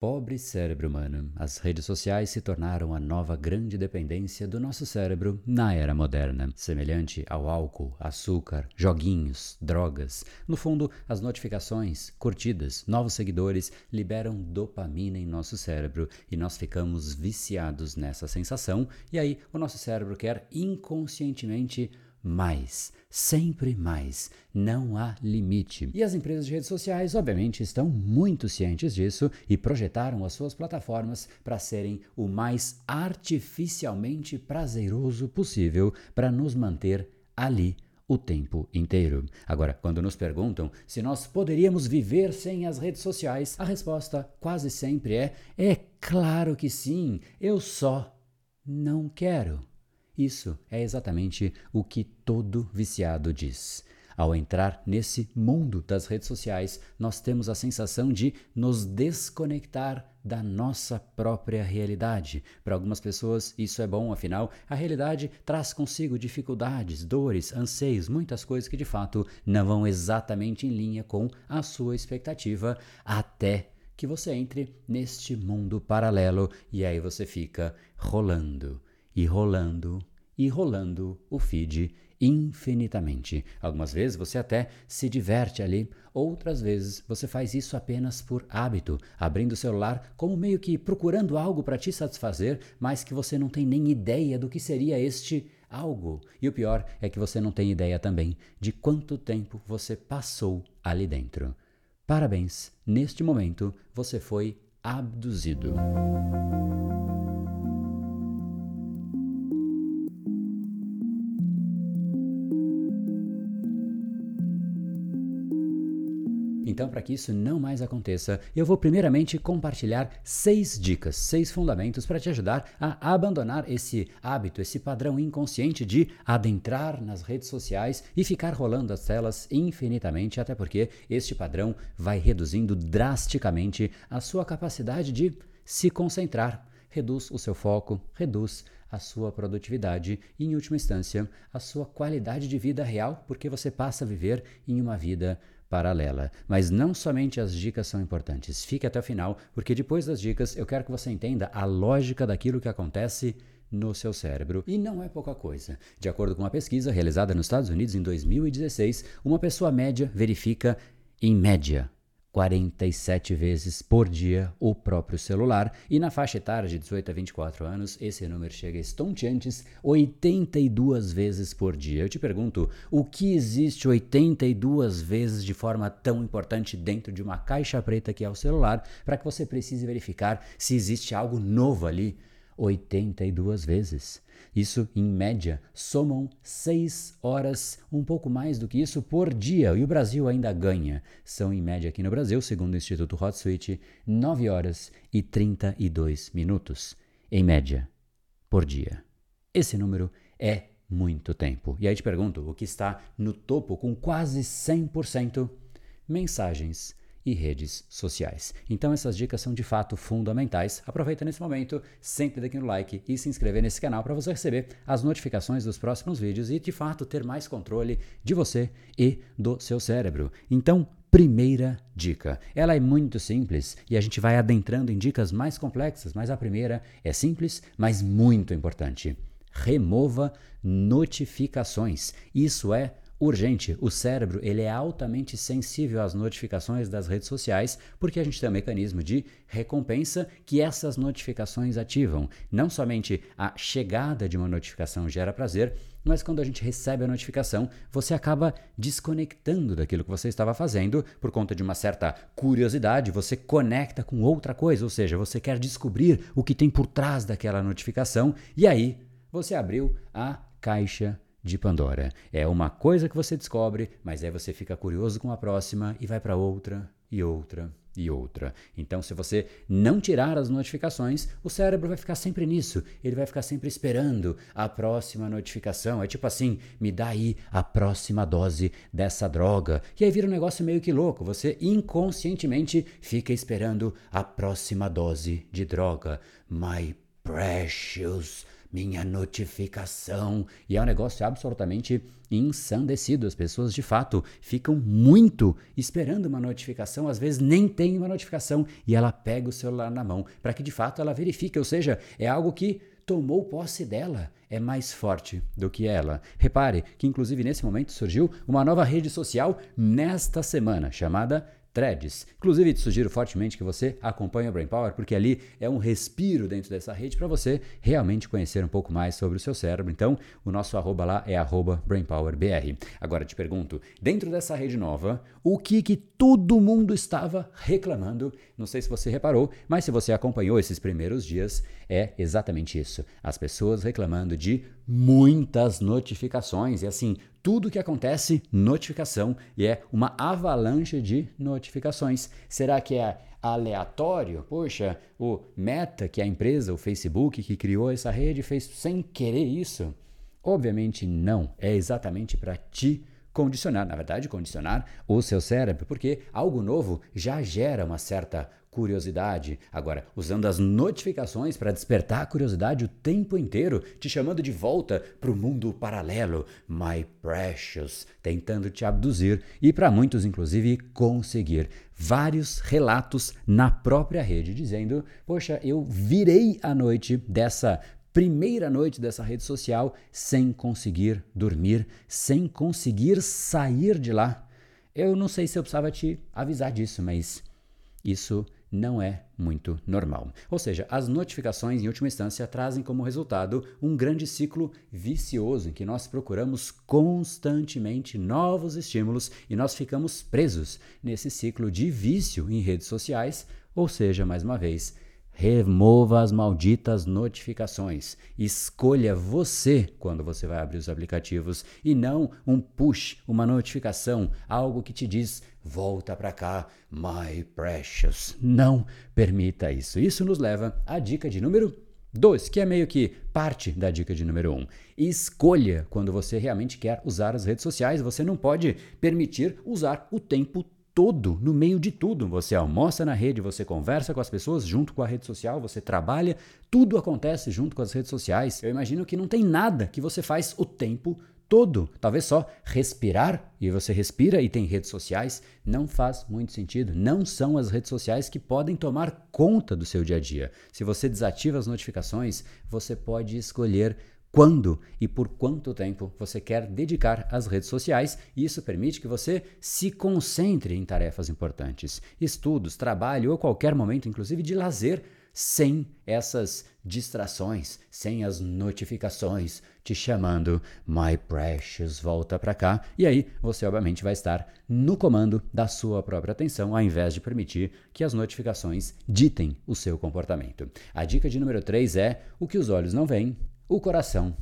Pobre cérebro humano, as redes sociais se tornaram a nova grande dependência do nosso cérebro na era moderna, semelhante ao álcool, açúcar, joguinhos, drogas. No fundo, as notificações, curtidas, novos seguidores liberam dopamina em nosso cérebro e nós ficamos viciados nessa sensação, e aí o nosso cérebro quer inconscientemente mais, sempre mais. Não há limite. E as empresas de redes sociais, obviamente, estão muito cientes disso e projetaram as suas plataformas para serem o mais artificialmente prazeroso possível para nos manter ali o tempo inteiro. Agora, quando nos perguntam se nós poderíamos viver sem as redes sociais, a resposta quase sempre é: é claro que sim, eu só não quero. Isso é exatamente o que todo viciado diz. Ao entrar nesse mundo das redes sociais, nós temos a sensação de nos desconectar da nossa própria realidade. Para algumas pessoas, isso é bom, afinal, a realidade traz consigo dificuldades, dores, anseios, muitas coisas que de fato não vão exatamente em linha com a sua expectativa, até que você entre neste mundo paralelo e aí você fica rolando e rolando e rolando o feed infinitamente. Algumas vezes você até se diverte ali, outras vezes você faz isso apenas por hábito, abrindo o celular como meio que procurando algo para te satisfazer, mas que você não tem nem ideia do que seria este algo. E o pior é que você não tem ideia também de quanto tempo você passou ali dentro. Parabéns, neste momento você foi abduzido. Para que isso não mais aconteça, eu vou primeiramente compartilhar seis dicas, seis fundamentos para te ajudar a abandonar esse hábito, esse padrão inconsciente de adentrar nas redes sociais e ficar rolando as telas infinitamente, até porque este padrão vai reduzindo drasticamente a sua capacidade de se concentrar, reduz o seu foco, reduz a sua produtividade e, em última instância, a sua qualidade de vida real, porque você passa a viver em uma vida paralela. Mas não somente as dicas são importantes. Fique até o final, porque depois das dicas eu quero que você entenda a lógica daquilo que acontece no seu cérebro. E não é pouca coisa. De acordo com uma pesquisa realizada nos Estados Unidos em 2016, uma pessoa média verifica, em média, 47 vezes por dia o próprio celular, e na faixa etária de 18 a 24 anos, esse número chega estonteantes 82 vezes por dia. Eu te pergunto, o que existe 82 vezes de forma tão importante dentro de uma caixa preta que é o celular, para que você precise verificar se existe algo novo ali 82 vezes. Isso, em média, somam 6 horas, um pouco mais do que isso por dia, e o Brasil ainda ganha. São, em média, aqui no Brasil, segundo o Instituto HotSuite, 9 horas e 32 minutos, em média, por dia. Esse número é muito tempo. E aí te pergunto, o que está no topo com quase 100%? Mensagens e redes sociais. Então essas dicas são de fato fundamentais. Aproveita nesse momento, sente aqui no like e se inscrever nesse canal para você receber as notificações dos próximos vídeos e de fato ter mais controle de você e do seu cérebro. Então, primeira dica. Ela é muito simples e a gente vai adentrando em dicas mais complexas, mas a primeira é simples, mas muito importante. Remova notificações. Isso é urgente. O cérebro ele é altamente sensível às notificações das redes sociais, porque a gente tem um mecanismo de recompensa que essas notificações ativam. Não somente a chegada de uma notificação gera prazer, mas quando a gente recebe a notificação, você acaba desconectando daquilo que você estava fazendo por conta de uma certa curiosidade, você conecta com outra coisa, ou seja, você quer descobrir o que tem por trás daquela notificação e aí você abriu a caixa de Pandora. É uma coisa que você descobre, mas aí você fica curioso com a próxima e vai para outra e outra e outra. Então, se você não tirar as notificações, o cérebro vai ficar sempre nisso. Ele vai ficar sempre esperando a próxima notificação. É tipo assim: me dá aí a próxima dose dessa droga. E aí vira um negócio meio que louco. Você inconscientemente fica esperando a próxima dose de droga. My precious minha notificação. E é um negócio absolutamente ensandecido. As pessoas, de fato, ficam muito esperando uma notificação, às vezes nem tem uma notificação, e ela pega o celular na mão para que, de fato, ela verifique. Ou seja, é algo que tomou posse dela, é mais forte do que ela. Repare que, inclusive, nesse momento surgiu uma nova rede social nesta semana, chamada threads. Inclusive, te sugiro fortemente que você acompanhe o Brain Power, porque ali é um respiro dentro dessa rede para você realmente conhecer um pouco mais sobre o seu cérebro. Então, o nosso arroba lá é arroba BrainPowerBR. Agora te pergunto, dentro dessa rede nova, o que que todo mundo estava reclamando? Não sei se você reparou, mas se você acompanhou esses primeiros dias, é exatamente isso. As pessoas reclamando de muitas notificações e assim, tudo que acontece, notificação, e é uma avalanche de notificações. Será que é aleatório? Poxa, o Meta, que é a empresa, o Facebook que criou essa rede, fez sem querer isso? Obviamente não, é exatamente para ti condicionar, na verdade, condicionar o seu cérebro, porque algo novo já gera uma certa curiosidade. Agora, usando as notificações para despertar a curiosidade o tempo inteiro, te chamando de volta para o mundo paralelo, my precious, tentando te abduzir e para muitos inclusive conseguir vários relatos na própria rede dizendo: "Poxa, eu virei a noite dessa primeira noite dessa rede social sem conseguir dormir, sem conseguir sair de lá. Eu não sei se eu precisava te avisar disso, mas isso não é muito normal. Ou seja, as notificações, em última instância, trazem como resultado um grande ciclo vicioso em que nós procuramos constantemente novos estímulos e nós ficamos presos nesse ciclo de vício em redes sociais, ou seja, mais uma vez, Remova as malditas notificações. Escolha você quando você vai abrir os aplicativos e não um push, uma notificação, algo que te diz volta para cá, my precious. Não permita isso. Isso nos leva à dica de número 2, que é meio que parte da dica de número 1. Um. Escolha quando você realmente quer usar as redes sociais. Você não pode permitir usar o tempo todo todo, no meio de tudo. Você almoça na rede, você conversa com as pessoas junto com a rede social, você trabalha, tudo acontece junto com as redes sociais. Eu imagino que não tem nada que você faz o tempo todo. Talvez só respirar, e você respira e tem redes sociais, não faz muito sentido. Não são as redes sociais que podem tomar conta do seu dia a dia. Se você desativa as notificações, você pode escolher quando e por quanto tempo você quer dedicar às redes sociais, e isso permite que você se concentre em tarefas importantes, estudos, trabalho ou qualquer momento, inclusive de lazer, sem essas distrações, sem as notificações te chamando, my precious, volta para cá. E aí você obviamente vai estar no comando da sua própria atenção, ao invés de permitir que as notificações ditem o seu comportamento. A dica de número 3 é: o que os olhos não veem, o coração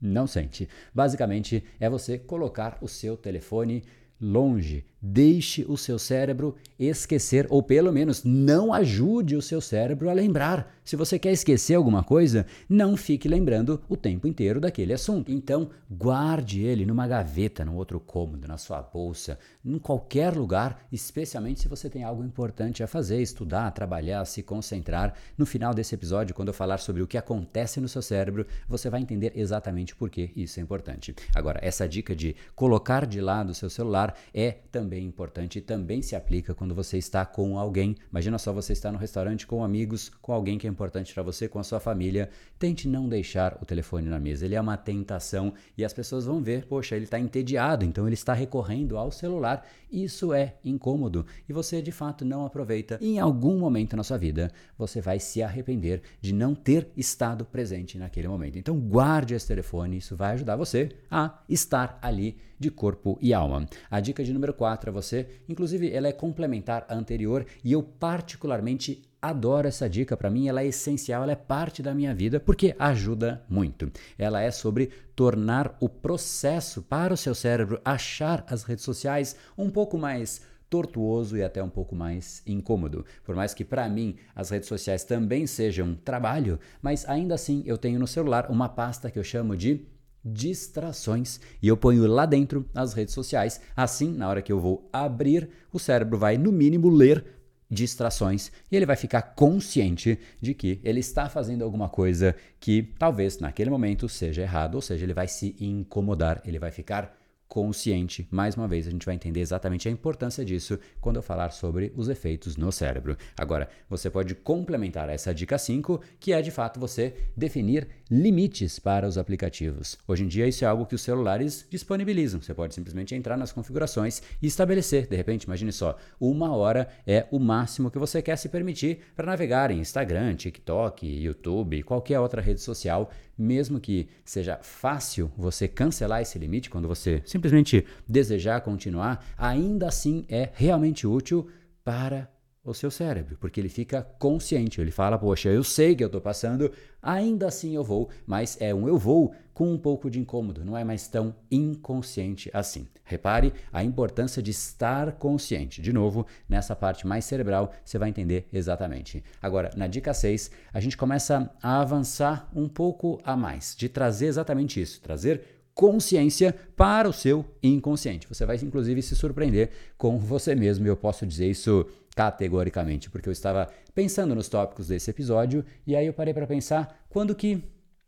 não sente. Basicamente, é você colocar o seu telefone longe. Deixe o seu cérebro esquecer, ou pelo menos não ajude o seu cérebro a lembrar. Se você quer esquecer alguma coisa, não fique lembrando o tempo inteiro daquele assunto. Então, guarde ele numa gaveta, num outro cômodo, na sua bolsa, em qualquer lugar, especialmente se você tem algo importante a fazer, estudar, trabalhar, se concentrar. No final desse episódio, quando eu falar sobre o que acontece no seu cérebro, você vai entender exatamente por que isso é importante. Agora, essa dica de colocar de lado o seu celular é também importante e também se aplica quando você está com alguém. Imagina só você estar no restaurante com amigos, com alguém que é importante para você, com a sua família. Tente não deixar o telefone na mesa. Ele é uma tentação e as pessoas vão ver, poxa, ele está entediado, então ele está recorrendo ao celular. Isso é incômodo e você de fato não aproveita. Em algum momento na sua vida, você vai se arrepender de não ter estado presente naquele momento. Então guarde esse telefone, isso vai ajudar você a estar ali de corpo e alma. A dica de número 4 é você, inclusive ela é complementar à anterior e eu particularmente adoro essa dica, para mim ela é essencial, ela é parte da minha vida porque ajuda muito. Ela é sobre tornar o processo para o seu cérebro achar as redes sociais um pouco mais tortuoso e até um pouco mais incômodo. Por mais que para mim as redes sociais também sejam trabalho, mas ainda assim eu tenho no celular uma pasta que eu chamo de distrações e eu ponho lá dentro as redes sociais. Assim, na hora que eu vou abrir, o cérebro vai no mínimo ler distrações e ele vai ficar consciente de que ele está fazendo alguma coisa que talvez naquele momento seja errado, ou seja, ele vai se incomodar, ele vai ficar consciente. Mais uma vez, a gente vai entender exatamente a importância disso quando eu falar sobre os efeitos no cérebro. Agora, você pode complementar essa dica 5, que é de fato você definir limites para os aplicativos. Hoje em dia, isso é algo que os celulares disponibilizam. Você pode simplesmente entrar nas configurações e estabelecer. De repente, imagine só, uma hora é o máximo que você quer se permitir para navegar em Instagram, TikTok, YouTube, qualquer outra rede social mesmo que seja fácil você cancelar esse limite quando você simplesmente desejar continuar, ainda assim é realmente útil para o seu cérebro, porque ele fica consciente, ele fala, poxa, eu sei que eu estou passando, ainda assim eu vou, mas é um eu vou com um pouco de incômodo, não é mais tão inconsciente assim. Repare a importância de estar consciente. De novo, nessa parte mais cerebral, você vai entender exatamente. Agora, na dica 6, a gente começa a avançar um pouco a mais, de trazer exatamente isso, trazer consciência para o seu inconsciente. Você vai inclusive se surpreender com você mesmo, eu posso dizer isso categoricamente, porque eu estava pensando nos tópicos desse episódio e aí eu parei para pensar quando que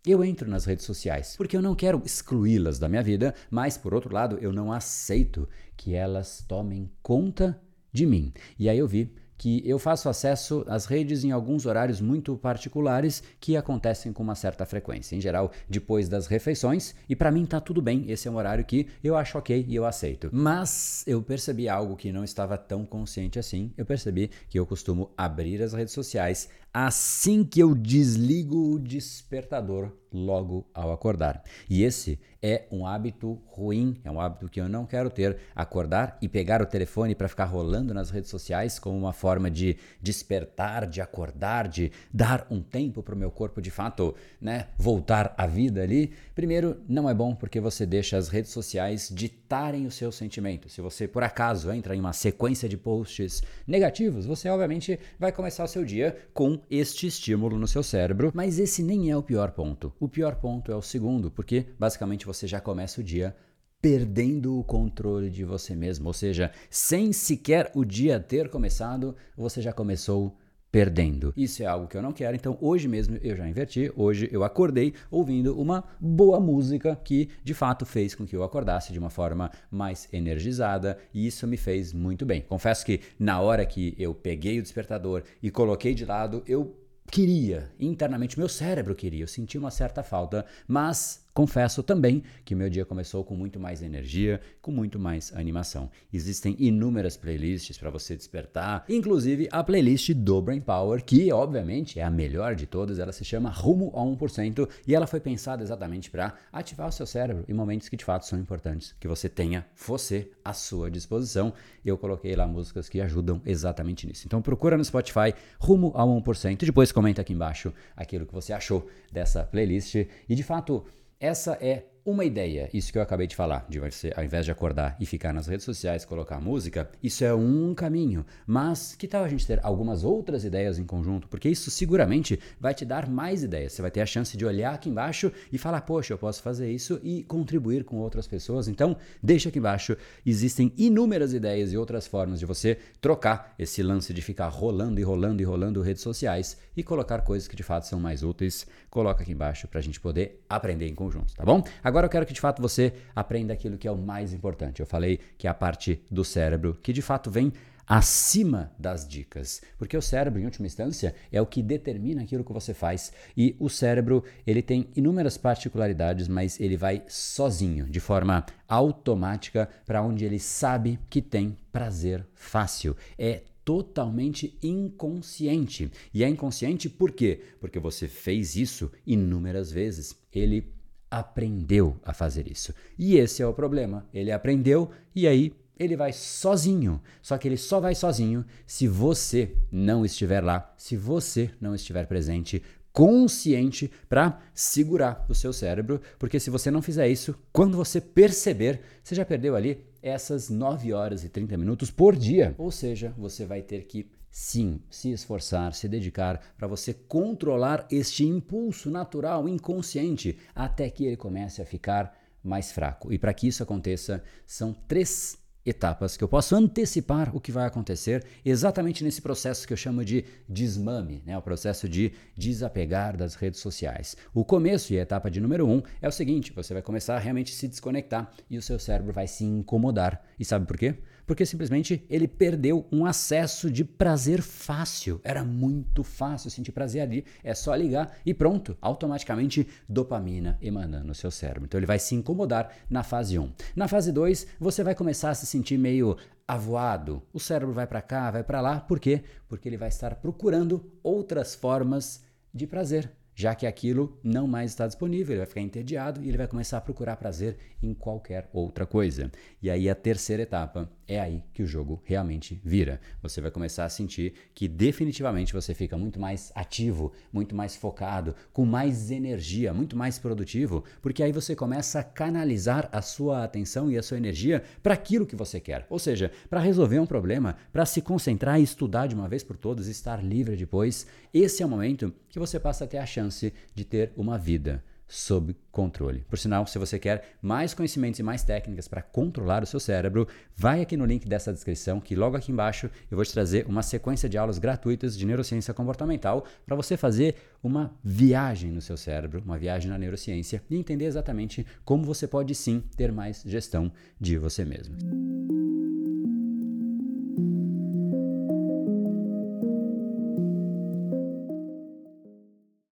eu entro nas redes sociais, porque eu não quero excluí-las da minha vida, mas por outro lado, eu não aceito que elas tomem conta de mim. E aí eu vi que eu faço acesso às redes em alguns horários muito particulares que acontecem com uma certa frequência, em geral depois das refeições, e para mim tá tudo bem, esse é um horário que eu acho ok e eu aceito. Mas eu percebi algo que não estava tão consciente assim, eu percebi que eu costumo abrir as redes sociais assim que eu desligo o despertador logo ao acordar. E esse é um hábito ruim, é um hábito que eu não quero ter. Acordar e pegar o telefone para ficar rolando nas redes sociais como uma forma de despertar, de acordar, de dar um tempo para o meu corpo de fato, né, voltar à vida ali. Primeiro, não é bom porque você deixa as redes sociais ditarem os seus sentimentos. Se você por acaso entra em uma sequência de posts negativos, você obviamente vai começar o seu dia com este estímulo no seu cérebro, mas esse nem é o pior ponto. O pior ponto é o segundo, porque basicamente você já começa o dia perdendo o controle de você mesmo, ou seja, sem sequer o dia ter começado, você já começou perdendo. Isso é algo que eu não quero, então hoje mesmo eu já inverti. Hoje eu acordei ouvindo uma boa música que de fato fez com que eu acordasse de uma forma mais energizada e isso me fez muito bem. Confesso que na hora que eu peguei o despertador e coloquei de lado, eu queria, internamente meu cérebro queria, eu senti uma certa falta, mas Confesso também que meu dia começou com muito mais energia, com muito mais animação. Existem inúmeras playlists para você despertar, inclusive a playlist do Brain Power, que obviamente é a melhor de todas, ela se chama Rumo a 1% e ela foi pensada exatamente para ativar o seu cérebro em momentos que de fato são importantes, que você tenha você à sua disposição. Eu coloquei lá músicas que ajudam exatamente nisso. Então procura no Spotify Rumo a 1% e depois comenta aqui embaixo aquilo que você achou dessa playlist e de fato essa é uma ideia, isso que eu acabei de falar, de você, ao invés de acordar e ficar nas redes sociais, colocar música, isso é um caminho. Mas que tal a gente ter algumas outras ideias em conjunto? Porque isso seguramente vai te dar mais ideias. Você vai ter a chance de olhar aqui embaixo e falar, poxa, eu posso fazer isso e contribuir com outras pessoas. Então, deixa aqui embaixo. Existem inúmeras ideias e outras formas de você trocar esse lance de ficar rolando e rolando e rolando redes sociais e colocar coisas que de fato são mais úteis. Coloca aqui embaixo para a gente poder aprender em conjunto, tá bom? Agora eu quero que de fato você aprenda aquilo que é o mais importante. Eu falei que é a parte do cérebro que de fato vem acima das dicas, porque o cérebro em última instância é o que determina aquilo que você faz e o cérebro ele tem inúmeras particularidades, mas ele vai sozinho, de forma automática para onde ele sabe que tem prazer fácil. É totalmente inconsciente. E é inconsciente por quê? Porque você fez isso inúmeras vezes. Ele aprendeu a fazer isso. E esse é o problema. Ele aprendeu e aí ele vai sozinho. Só que ele só vai sozinho se você não estiver lá, se você não estiver presente, consciente para segurar o seu cérebro, porque se você não fizer isso, quando você perceber, você já perdeu ali essas 9 horas e 30 minutos por dia. Ou seja, você vai ter que sim, se esforçar, se dedicar para você controlar este impulso natural, inconsciente, até que ele comece a ficar mais fraco. E para que isso aconteça, são três etapas que eu posso antecipar o que vai acontecer exatamente nesse processo que eu chamo de desmame, né? o processo de desapegar das redes sociais. O começo e a etapa de número um é o seguinte: você vai começar a realmente se desconectar e o seu cérebro vai se incomodar. E sabe por quê? Porque simplesmente ele perdeu um acesso de prazer fácil. Era muito fácil sentir prazer ali. É só ligar e pronto, automaticamente dopamina emanando no seu cérebro. Então ele vai se incomodar na fase 1. Na fase 2, você vai começar a se sentir meio avoado. O cérebro vai para cá, vai para lá. Por quê? Porque ele vai estar procurando outras formas de prazer já que aquilo não mais está disponível, ele vai ficar entediado e ele vai começar a procurar prazer em qualquer outra coisa. E aí a terceira etapa é aí que o jogo realmente vira. Você vai começar a sentir que definitivamente você fica muito mais ativo, muito mais focado, com mais energia, muito mais produtivo, porque aí você começa a canalizar a sua atenção e a sua energia para aquilo que você quer. Ou seja, para resolver um problema, para se concentrar e estudar de uma vez por todas, estar livre depois. Esse é o momento que você passa a ter a chance de ter uma vida sob controle. Por sinal, se você quer mais conhecimentos e mais técnicas para controlar o seu cérebro, vai aqui no link dessa descrição que logo aqui embaixo eu vou te trazer uma sequência de aulas gratuitas de neurociência comportamental para você fazer uma viagem no seu cérebro, uma viagem na neurociência e entender exatamente como você pode sim ter mais gestão de você mesmo.